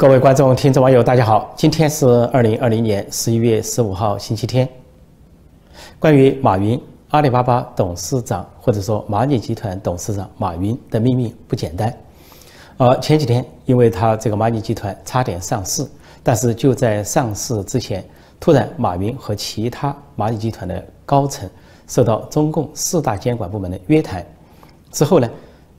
各位观众、听众、网友，大家好！今天是二零二零年十一月十五号，星期天。关于马云，阿里巴巴董事长或者说蚂蚁集团董事长马云的命运不简单。呃前几天，因为他这个蚂蚁集团差点上市，但是就在上市之前，突然马云和其他蚂蚁集团的高层受到中共四大监管部门的约谈，之后呢，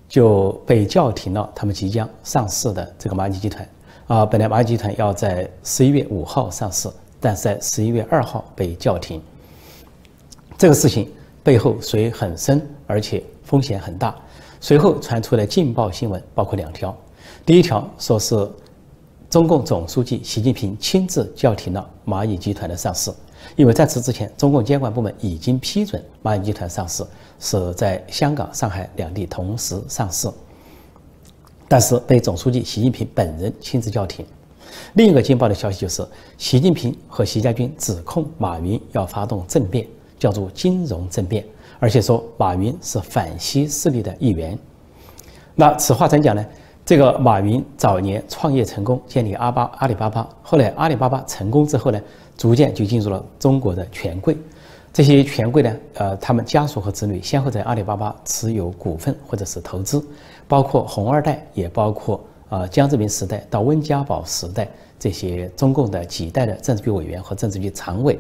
就被叫停了他们即将上市的这个蚂蚁集团。啊，本来蚂蚁集团要在十一月五号上市，但是在十一月二号被叫停。这个事情背后水很深，而且风险很大。随后传出的劲爆新闻包括两条：第一条说是中共总书记习近平亲自叫停了蚂蚁集团的上市，因为在此之前，中共监管部门已经批准蚂蚁集团上市，是在香港、上海两地同时上市。但是被总书记习近平本人亲自叫停。另一个劲爆的消息就是，习近平和习家军指控马云要发动政变，叫做金融政变，而且说马云是反西势力的一员。那此话怎讲呢？这个马云早年创业成功，建立阿巴阿里巴巴，后来阿里巴巴成功之后呢，逐渐就进入了中国的权贵。这些权贵呢，呃，他们家属和子女先后在阿里巴巴持有股份或者是投资，包括红二代，也包括啊江泽民时代到温家宝时代这些中共的几代的政治局委员和政治局常委。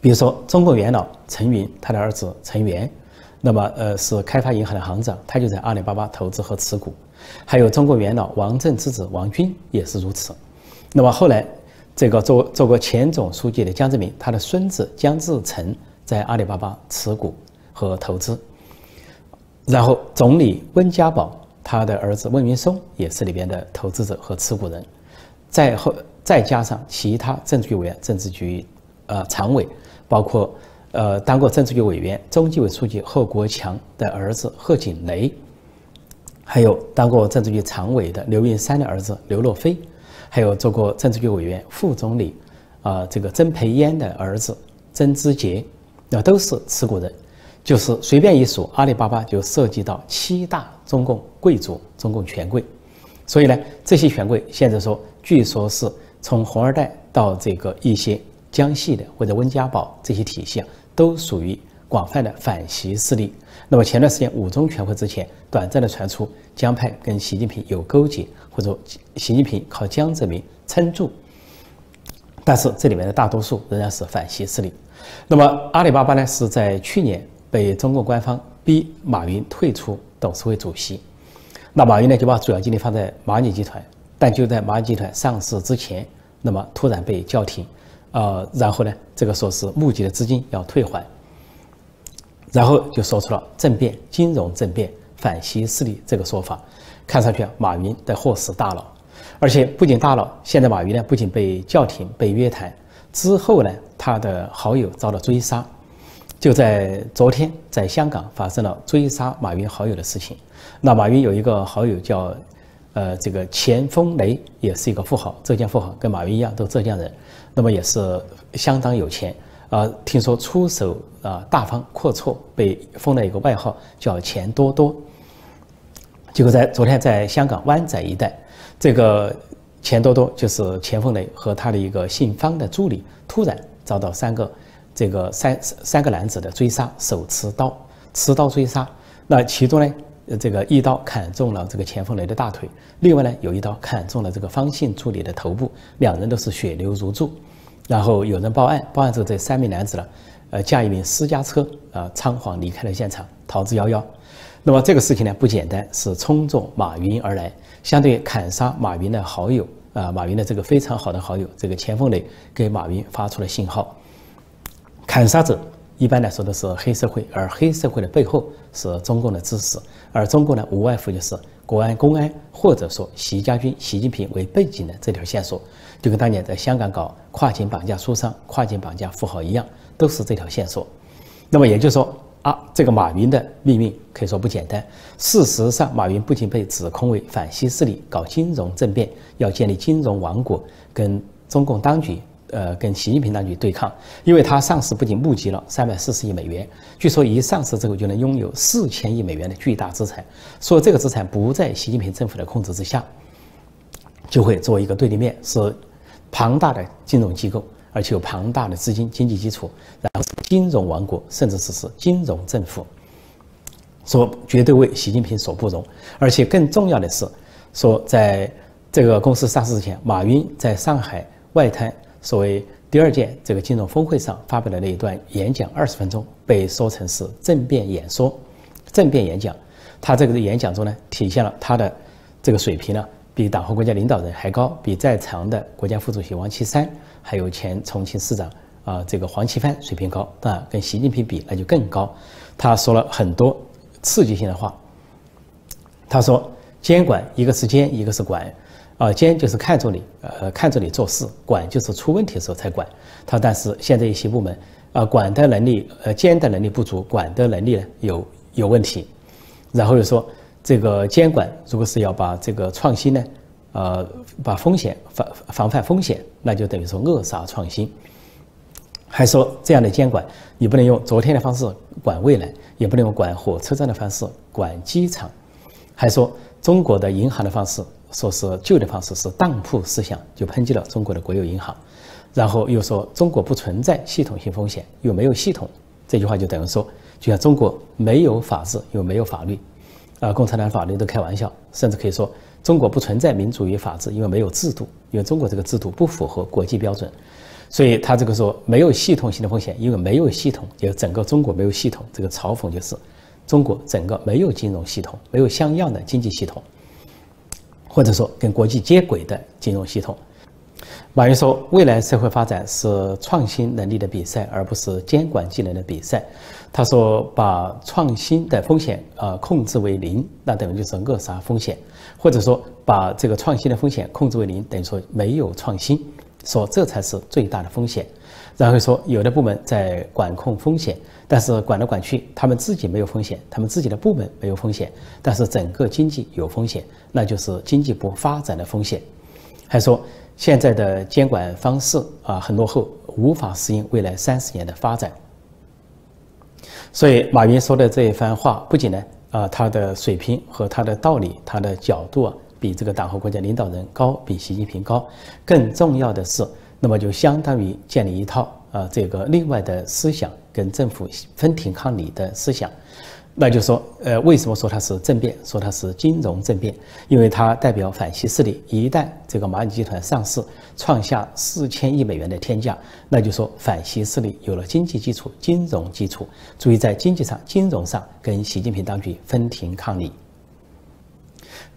比如说，中共元老陈云，他的儿子陈元，那么呃是开发银行的行长，他就在阿里巴巴投资和持股。还有中国元老王震之子王军也是如此。那么后来。这个做做过前总书记的江泽民，他的孙子江志成在阿里巴巴持股和投资。然后总理温家宝，他的儿子温云松也是里边的投资者和持股人。再后再加上其他政治局委员、政治局呃常委，包括呃当过政治局委员、中纪委书记贺国强的儿子贺锦雷，还有当过政治局常委的刘云山的儿子刘洛飞。还有做过政治局委员、副总理，啊，这个曾培烟的儿子曾之杰，那都是持股人。就是随便一数，阿里巴巴就涉及到七大中共贵族、中共权贵。所以呢，这些权贵现在说，据说是从红二代到这个一些江系的或者温家宝这些体系啊，都属于广泛的反习势力。那么前段时间五中全会之前，短暂的传出江派跟习近平有勾结，或者习近平靠江泽民撑住，但是这里面的大多数仍然是反习势力。那么阿里巴巴呢，是在去年被中国官方逼马云退出董事会主席，那马云呢就把主要精力放在蚂蚁集团，但就在蚂蚁集团上市之前，那么突然被叫停，呃，然后呢，这个说是募集的资金要退还。然后就说出了政变、金融政变、反西势力这个说法，看上去啊，马云的祸死大了。而且不仅大了，现在马云呢不仅被叫停、被约谈，之后呢，他的好友遭到追杀。就在昨天，在香港发生了追杀马云好友的事情。那马云有一个好友叫，呃，这个钱风雷，也是一个富豪，浙江富豪，跟马云一样都浙江人，那么也是相当有钱。啊，听说出手啊大方阔绰，被封了一个外号叫“钱多多”。结果在昨天，在香港湾仔一带，这个钱多多就是钱凤雷和他的一个姓方的助理，突然遭到三个这个三三个男子的追杀，手持刀持刀追杀。那其中呢，这个一刀砍中了这个钱凤雷的大腿，另外呢，有一刀砍中了这个方姓助理的头部，两人都是血流如注。然后有人报案，报案之后这三名男子呢，呃，驾一名私家车啊，仓皇离开了现场，逃之夭夭。那么这个事情呢不简单，是冲着马云而来，相对砍杀马云的好友啊，马云的这个非常好的好友，这个钱凤磊给马云发出了信号。砍杀者一般来说都是黑社会，而黑社会的背后是中共的支持，而中共呢无外乎就是国安、公安，或者说习家军、习近平为背景的这条线索。就跟当年在香港搞跨境绑架书商、跨境绑架富豪一样，都是这条线索。那么也就是说啊，这个马云的命运可以说不简单。事实上，马云不仅被指控为反西势力、搞金融政变，要建立金融王国，跟中共当局、呃，跟习近平当局对抗。因为他上市不仅募集了三百四十亿美元，据说一上市之后就能拥有四千亿美元的巨大资产，说这个资产不在习近平政府的控制之下。就会作为一个对立面，是庞大的金融机构，而且有庞大的资金经济基础，然后是金融王国，甚至是是金融政府，说绝对为习近平所不容。而且更重要的是，说在这个公司上市之前，马云在上海外滩所谓第二届这个金融峰会上发表的那一段演讲，二十分钟被说成是政变演说、政变演讲。他这个演讲中呢，体现了他的这个水平呢，比党和国家领导人还高，比在场的国家副主席王岐山，还有前重庆市长啊这个黄奇帆水平高。当然，跟习近平比那就更高。他说了很多刺激性的话。他说：“监管一个是监，一个是管，啊，监就是看着你，呃，看着你做事；管就是出问题的时候才管。他但是现在一些部门啊，管的能力，呃，监的能力不足，管的能力呢有有问题。”然后又说，这个监管如果是要把这个创新呢，呃，把风险防防范风险，那就等于说扼杀创新。还说这样的监管，你不能用昨天的方式管未来，也不能用管火车站的方式管机场。还说中国的银行的方式，说是旧的方式是当铺思想，就抨击了中国的国有银行。然后又说中国不存在系统性风险，又没有系统。这句话就等于说。就像中国没有法治又没有法律，啊，共产党法律都开玩笑，甚至可以说中国不存在民主与法治，因为没有制度，因为中国这个制度不符合国际标准，所以他这个说没有系统性的风险，因为没有系统，就整个中国没有系统。这个嘲讽就是中国整个没有金融系统，没有像样的经济系统，或者说跟国际接轨的金融系统。马云说：“未来社会发展是创新能力的比赛，而不是监管技能的比赛。”他说：“把创新的风险啊控制为零，那等于就是扼杀风险；或者说把这个创新的风险控制为零，等于说没有创新。说这才是最大的风险。然后说有的部门在管控风险，但是管来管去，他们自己没有风险，他们自己的部门没有风险，但是整个经济有风险，那就是经济不发展的风险。还说。”现在的监管方式啊很落后，无法适应未来三十年的发展。所以马云说的这一番话，不仅呢啊他的水平和他的道理、他的角度啊比这个党和国家领导人高，比习近平高，更重要的是，那么就相当于建立一套啊这个另外的思想，跟政府分庭抗礼的思想。那就说，呃，为什么说它是政变？说它是金融政变，因为它代表反西势力。一旦这个蚂蚁集团上市，创下四千亿美元的天价，那就说反西势力有了经济基础、金融基础，足以在经济上、金融上跟习近平当局分庭抗礼。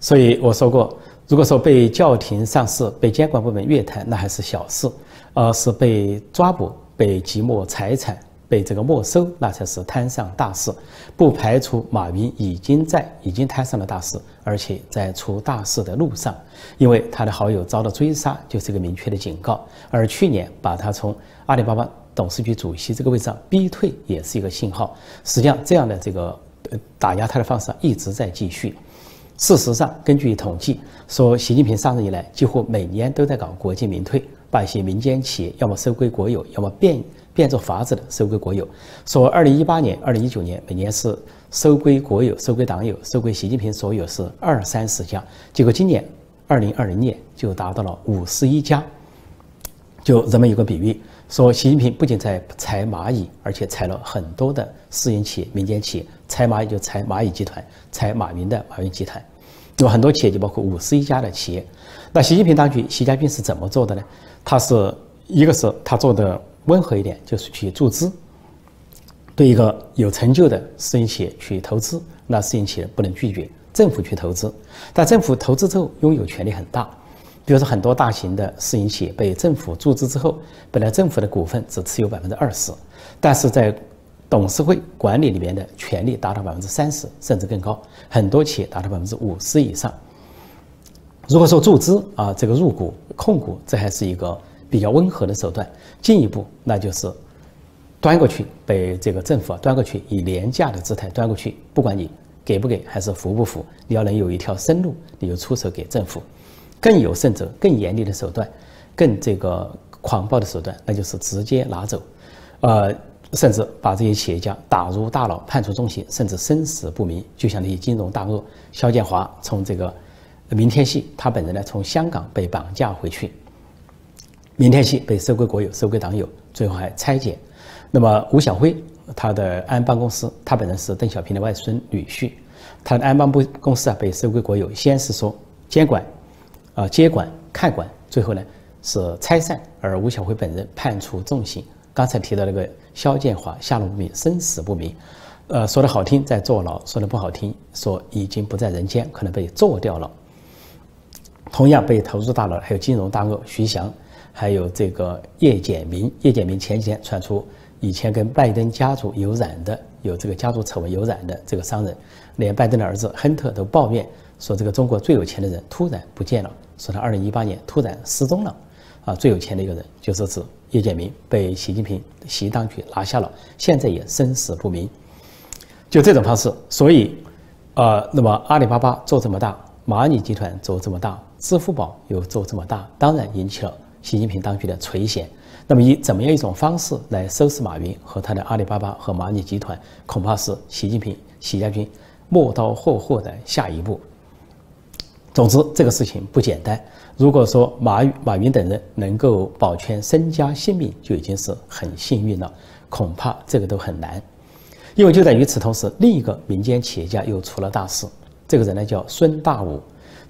所以我说过，如果说被叫停上市、被监管部门约谈，那还是小事；而是被抓捕、被即没财产。被这个没收，那才是摊上大事。不排除马云已经在已经摊上了大事，而且在出大事的路上。因为他的好友遭到追杀，就是一个明确的警告。而去年把他从阿里巴巴董事局主席这个位置上逼退，也是一个信号。实际上，这样的这个打压他的方式一直在继续。事实上，根据统计说，习近平上任以来，几乎每年都在搞国进民退，把一些民间企业要么收归国有，要么变。变着法子的收归国有，说二零一八年、二零一九年每年是收归国有、收归党有、收归习近平所有是二三十家，结果今年二零二零年就达到了五十一家。就人们有个比喻，说习近平不仅在裁蚂蚁，而且裁了很多的私营企业、民间企业。裁蚂蚁就裁蚂蚁集团，裁马云的马云集团，有很多企业就包括五十一家的企业。那习近平当局，习家军是怎么做的呢？他是一个是他做的。温和一点，就是去注资，对一个有成就的私营企业去投资，那私营企业不能拒绝政府去投资。但政府投资之后，拥有权力很大。比如说，很多大型的私营企业被政府注资之后，本来政府的股份只持有百分之二十，但是在董事会管理里面的权力达到百分之三十，甚至更高。很多企业达到百分之五十以上。如果说注资啊，这个入股控股，这还是一个。比较温和的手段，进一步那就是端过去，被这个政府啊端过去，以廉价的姿态端过去，不管你给不给还是服不服，你要能有一条生路，你就出手给政府。更有甚者，更严厉的手段，更这个狂暴的手段，那就是直接拿走，呃，甚至把这些企业家打入大牢，判处重刑，甚至生死不明。就像那些金融大鳄肖建华从这个明天系他本人呢从香港被绑架回去，明天系被收归国有，收归党有，最后还拆解。那么吴晓辉他的安邦公司，他本人是邓小平的外孙女婿，他的安邦部公司啊被收归国有，先是说监管，啊接管看管，最后呢是拆散，而吴晓辉本人判处重刑。刚才提到那个肖建华下落不明，生死不明。呃，说的好听在坐牢，说的不好听说已经不在人间，可能被做掉了。同样被投入大牢还有金融大鳄徐翔，还有这个叶简明。叶简明前几天传出以前跟拜登家族有染的，有这个家族丑闻有染的这个商人，连拜登的儿子亨特都抱怨说，这个中国最有钱的人突然不见了，说他二零一八年突然失踪了。啊，最有钱的一个人就是指叶简明，被习近平习当局拿下了，现在也生死不明。就这种方式，所以，呃，那么阿里巴巴做这么大，蚂蚁集团做这么大，支付宝又做这么大，当然引起了习近平当局的垂涎。那么以怎么样一种方式来收拾马云和他的阿里巴巴和蚂蚁集团，恐怕是习近平习家军磨刀霍霍的下一步。总之，这个事情不简单。如果说马马云等人能够保全身家性命，就已经是很幸运了。恐怕这个都很难。因为就在与此同时，另一个民间企业家又出了大事。这个人呢叫孙大武，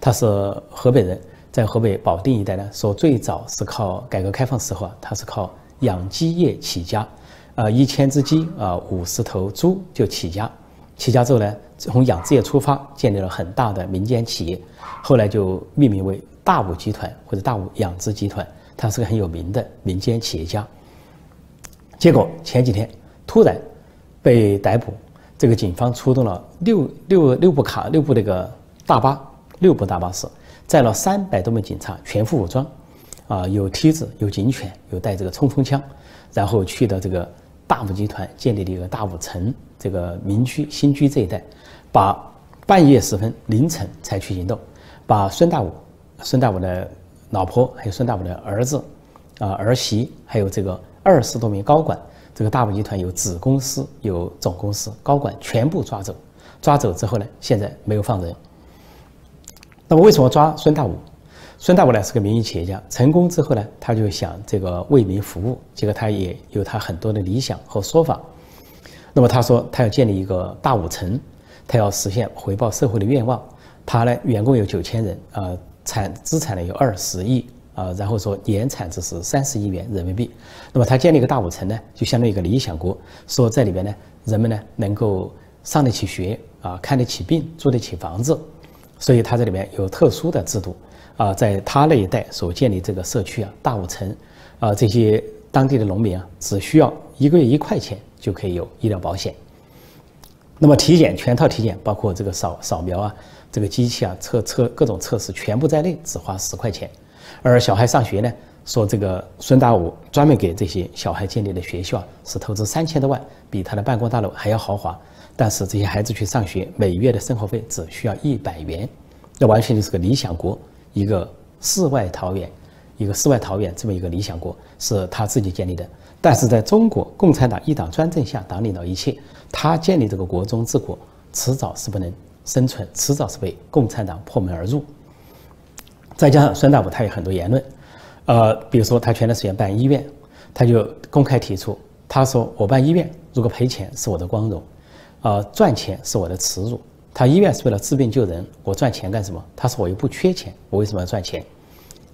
他是河北人，在河北保定一带呢，说最早是靠改革开放时候啊，他是靠养鸡业起家，啊一千只鸡啊五十头猪就起家，起家之后呢，从养殖业出发，建立了很大的民间企业，后来就命名为大武集团或者大武养殖集团，他是个很有名的民间企业家。结果前几天突然。被逮捕，这个警方出动了六六六部卡六部那个大巴，六部大巴士载了三百多名警察，全副武装，啊，有梯子，有警犬，有带这个冲锋枪，然后去到这个大武集团建立的一个大武城这个民居新居这一带，把半夜时分凌晨采取行动，把孙大武、孙大武的老婆还有孙大武的儿子，啊儿媳还有这个二十多名高管。这个大武集团有子公司、有总公司，高管全部抓走。抓走之后呢，现在没有放人。那么为什么抓孙大武？孙大武呢是个民营企业家，成功之后呢，他就想这个为民服务，结果他也有他很多的理想和说法。那么他说他要建立一个大五城，他要实现回报社会的愿望。他呢员工有九千人，呃，产资产呢有二十亿。啊，然后说年产值是三十亿元人民币，那么他建立一个大五城呢，就相当于一个理想国，说在里边呢，人们呢能够上得起学啊，看得起病，住得起房子，所以他这里面有特殊的制度啊，在他那一带所建立这个社区啊，大五城啊，这些当地的农民啊，只需要一个月一块钱就可以有医疗保险，那么体检全套体检，包括这个扫扫描啊，这个机器啊，测测各种测试全部在内，只花十块钱。而小孩上学呢，说这个孙大武专门给这些小孩建立的学校是投资三千多万，比他的办公大楼还要豪华。但是这些孩子去上学，每月的生活费只需要一百元，那完全就是个理想国，一个世外桃源，一个世外桃源这么一个理想国是他自己建立的。但是在中国共产党一党专政下，党领导一切，他建立这个国中治国，迟早是不能生存，迟早是被共产党破门而入。再加上孙大武他有很多言论，呃，比如说他前段时间办医院，他就公开提出，他说我办医院如果赔钱是我的光荣，呃，赚钱是我的耻辱。他医院是为了治病救人，我赚钱干什么？他说我又不缺钱，我为什么要赚钱？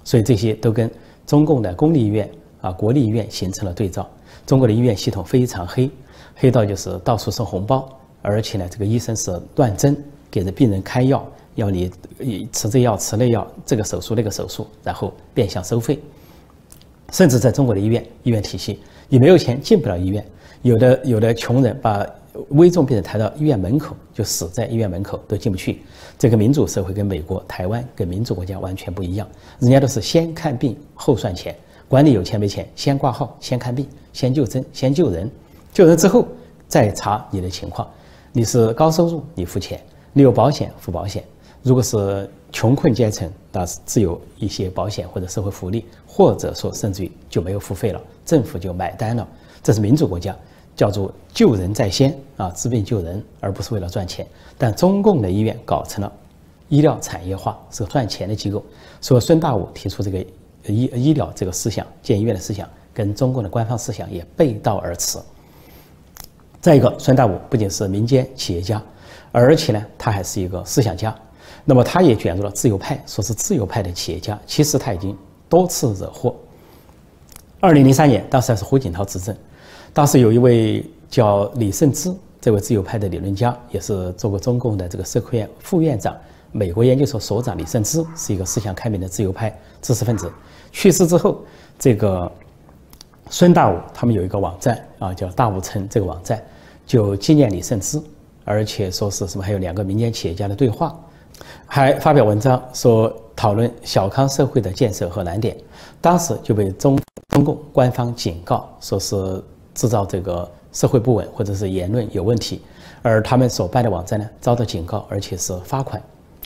所以这些都跟中共的公立医院啊、国立医院形成了对照。中国的医院系统非常黑，黑到就是到处收红包，而且呢，这个医生是乱针，给着病人开药。要你吃这药吃那药，这个手术那个手术，然后变相收费。甚至在中国的医院医院体系，你没有钱进不了医院。有的有的穷人把危重病人抬到医院门口，就死在医院门口都进不去。这个民主社会跟美国、台湾跟民主国家完全不一样，人家都是先看病后算钱，管你有钱没钱，先挂号先看病先就诊先救人，救人之后再查你的情况。你是高收入你付钱，你有保险付保险。如果是穷困阶层，那是只有一些保险或者社会福利，或者说甚至于就没有付费了，政府就买单了。这是民主国家，叫做救人在先啊，治病救人，而不是为了赚钱。但中共的医院搞成了医疗产业化，是赚钱的机构。所以孙大武提出这个医医疗这个思想，建医院的思想，跟中共的官方思想也背道而驰。再一个，孙大武不仅是民间企业家，而且呢，他还是一个思想家。那么，他也卷入了自由派，说是自由派的企业家。其实他已经多次惹祸。二零零三年，当时还是胡锦涛执政，当时有一位叫李胜之这位自由派的理论家，也是做过中共的这个社科院副院长、美国研究所所长。李胜之是一个思想开明的自由派知识分子。去世之后，这个孙大武他们有一个网站啊，叫大武城这个网站，就纪念李胜之，而且说是什么还有两个民间企业家的对话。还发表文章说讨论小康社会的建设和难点，当时就被中中共官方警告，说是制造这个社会不稳或者是言论有问题，而他们所办的网站呢遭到警告，而且是罚款。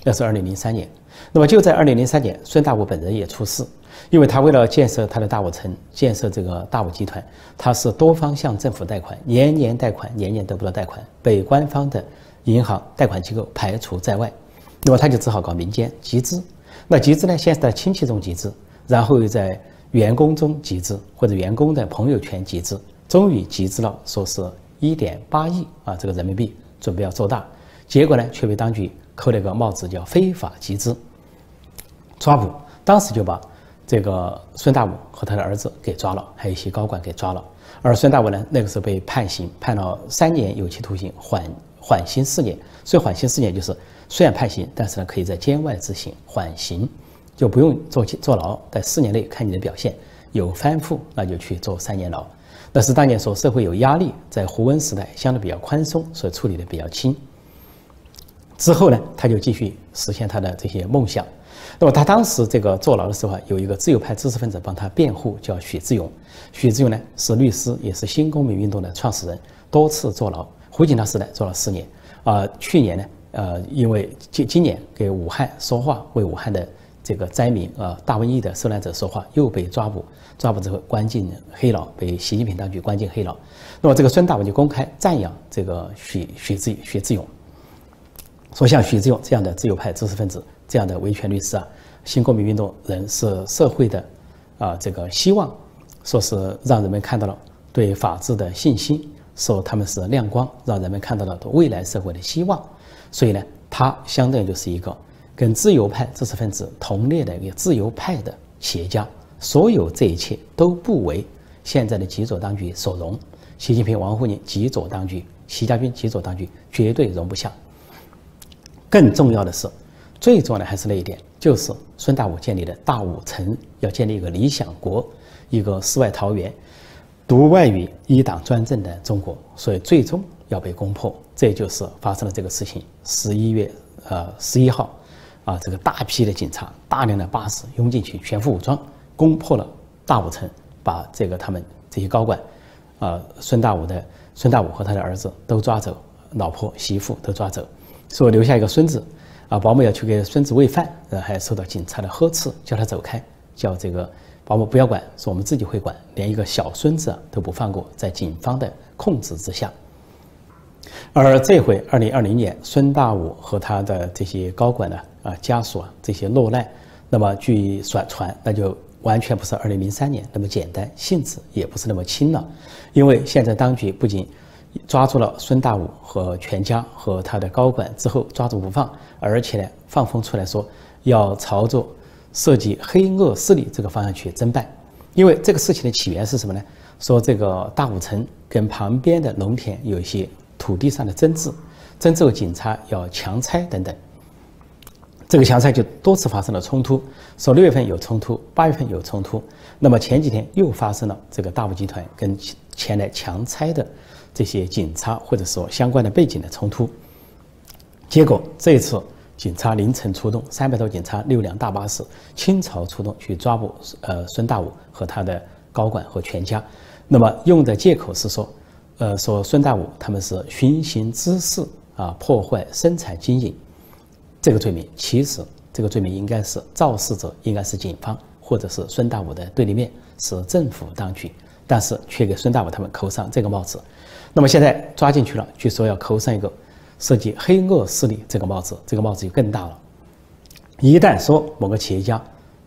那是二零零三年，那么就在二零零三年，孙大武本人也出事，因为他为了建设他的大武城，建设这个大武集团，他是多方向政府贷款，年年贷款，年年得不到贷款，被官方的银行贷款机构排除在外。那么他就只好搞民间集资，那集资呢，先是在亲戚中集资，然后又在员工中集资，或者员工的朋友圈集资，终于集资了，说是一点八亿啊，这个人民币准备要做大，结果呢，却被当局扣了个帽子，叫非法集资，抓捕，当时就把这个孙大武和他的儿子给抓了，还有一些高管给抓了，而孙大武呢，那个时候被判刑，判了三年有期徒刑，缓缓刑四年，所以缓刑四年就是。虽然判刑，但是呢，可以在监外执行缓刑，就不用坐坐牢。在四年内看你的表现有翻覆，那就去坐三年牢。那是当年说社会有压力，在胡温时代相对比较宽松，所以处理的比较轻。之后呢，他就继续实现他的这些梦想。那么他当时这个坐牢的时候啊，有一个自由派知识分子帮他辩护，叫许志勇。许志勇呢是律师，也是新公民运动的创始人，多次坐牢。胡锦涛时代坐了四年，啊，去年呢。呃，因为今今年给武汉说话，为武汉的这个灾民啊大瘟疫的受难者说话，又被抓捕，抓捕之后关进黑牢，被习近平当局关进黑牢。那么这个孙大文就公开赞扬这个许许志许志勇，说像许志勇这样的自由派知识分子，这样的维权律师啊，新公民运动人是社会的啊这个希望，说是让人们看到了对法治的信心，说他们是亮光，让人们看到了未来社会的希望。所以呢，他相当于就是一个跟自由派知识分子同列的一个自由派的企业家。所有这一切都不为现在的极左当局所容。习近平、王沪宁极左当局，习家军极左当局绝对容不下。更重要的是，最重要的还是那一点，就是孙大武建立的大武城要建立一个理想国，一个世外桃源，独外于一党专政的中国。所以最终要被攻破。这就是发生了这个事情。十一月呃十一号，啊，这个大批的警察、大量的巴士拥进去，全副武装，攻破了大武城，把这个他们这些高管，啊，孙大武的孙大武和他的儿子都抓走，老婆媳妇都抓走，说留下一个孙子，啊，保姆要去给孙子喂饭，呃，还受到警察的呵斥，叫他走开，叫这个保姆不要管，说我们自己会管，连一个小孙子都不放过，在警方的控制之下。而这回，二零二零年，孙大武和他的这些高管呢，啊家属啊这些落难，那么据传传，那就完全不是二零零三年那么简单，性质也不是那么轻了，因为现在当局不仅抓住了孙大武和全家和他的高管之后抓住不放，而且呢放风出来说要朝着涉及黑恶势力这个方向去侦办，因为这个事情的起源是什么呢？说这个大武城跟旁边的农田有一些。土地上的争执，争执后警察要强拆等等，这个强拆就多次发生了冲突。说六月份有冲突，八月份有冲突，那么前几天又发生了这个大武集团跟前来强拆的这些警察或者说相关的背景的冲突。结果这一次警察凌晨出动，三百多警察，六辆大巴士倾巢出动去抓捕呃孙大武和他的高管和全家，那么用的借口是说。呃，说孙大武他们是寻衅滋事啊，破坏生产经营，这个罪名其实这个罪名应该是肇事者应该是警方或者是孙大武的对立面是政府当局，但是却给孙大武他们扣上这个帽子。那么现在抓进去了，据说要扣上一个涉及黑恶势力这个帽子，这个帽子就更大了。一旦说某个企业家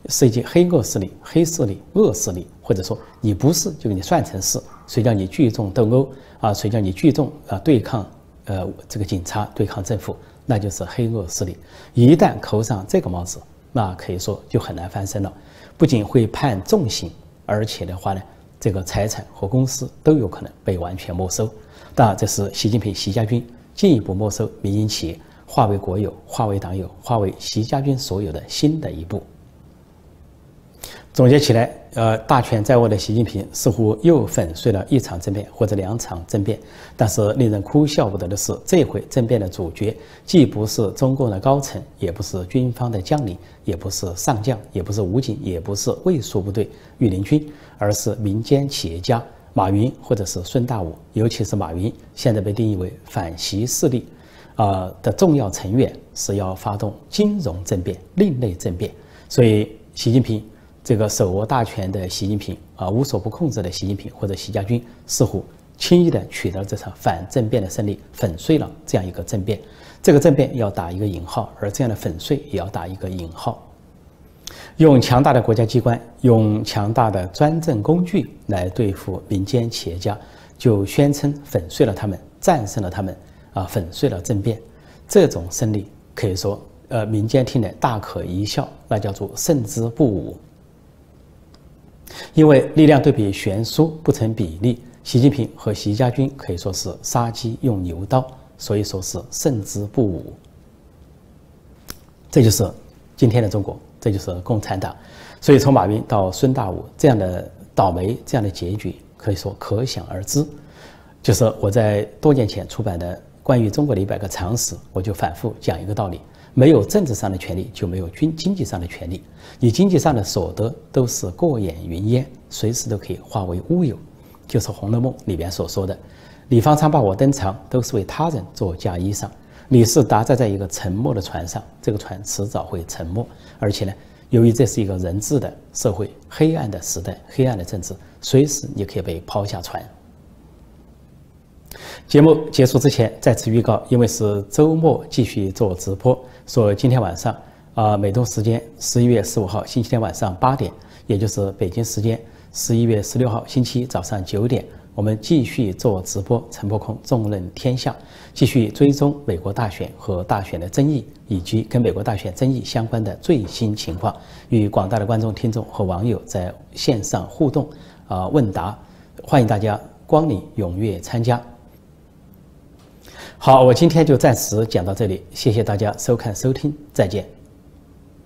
涉及黑恶势力、黑势力、恶势力，或者说你不是，就给你算成是，谁叫你聚众斗殴啊？谁叫你聚众啊对抗呃这个警察、对抗政府，那就是黑恶势力。一旦扣上这个帽子，那可以说就很难翻身了，不仅会判重刑，而且的话呢，这个财产和公司都有可能被完全没收。当然，这是习近平、习家军进一步没收民营企业、化为国有、化为党有、化为习家军所有的新的一步。总结起来，呃，大权在握的习近平似乎又粉碎了一场政变或者两场政变。但是令人哭笑不得的是，这回政变的主角既不是中共的高层，也不是军方的将领，也不是上将，也不是武警，也不是卫戍部队、御林军，而是民间企业家马云或者是孙大武。尤其是马云，现在被定义为反习势力，啊的重要成员，是要发动金融政变、另类政变。所以，习近平。这个手握大权的习近平啊，无所不控制的习近平或者习家军，似乎轻易的取得了这场反政变的胜利，粉碎了这样一个政变。这个政变要打一个引号，而这样的粉碎也要打一个引号。用强大的国家机关，用强大的专政工具来对付民间企业家，就宣称粉碎了他们，战胜了他们，啊，粉碎了政变。这种胜利可以说，呃，民间听来大可一笑，那叫做胜之不武。因为力量对比悬殊不成比例，习近平和习家军可以说是杀鸡用牛刀，所以说是胜之不武。这就是今天的中国，这就是共产党。所以从马云到孙大武这样的倒霉，这样的结局可以说可想而知。就是我在多年前出版的关于中国的一百个常识，我就反复讲一个道理。没有政治上的权利，就没有军经济上的权利。你经济上的所得都是过眼云烟，随时都可以化为乌有。就是《红楼梦》里边所说的：“李方昌把我登场，都是为他人做嫁衣裳。”你是搭载在一个沉没的船上，这个船迟早会沉没。而且呢，由于这是一个人治的社会，黑暗的时代，黑暗的政治，随时你可以被抛下船。节目结束之前，再次预告，因为是周末，继续做直播。说今天晚上，啊，美东时间十一月十五号星期天晚上八点，也就是北京时间十一月十六号星期早上九点，我们继续做直播。陈破空重任天下，继续追踪美国大选和大选的争议，以及跟美国大选争议相关的最新情况，与广大的观众、听众和网友在线上互动啊问答，欢迎大家光临踊跃参加。好，我今天就暂时讲到这里，谢谢大家收看收听，再见。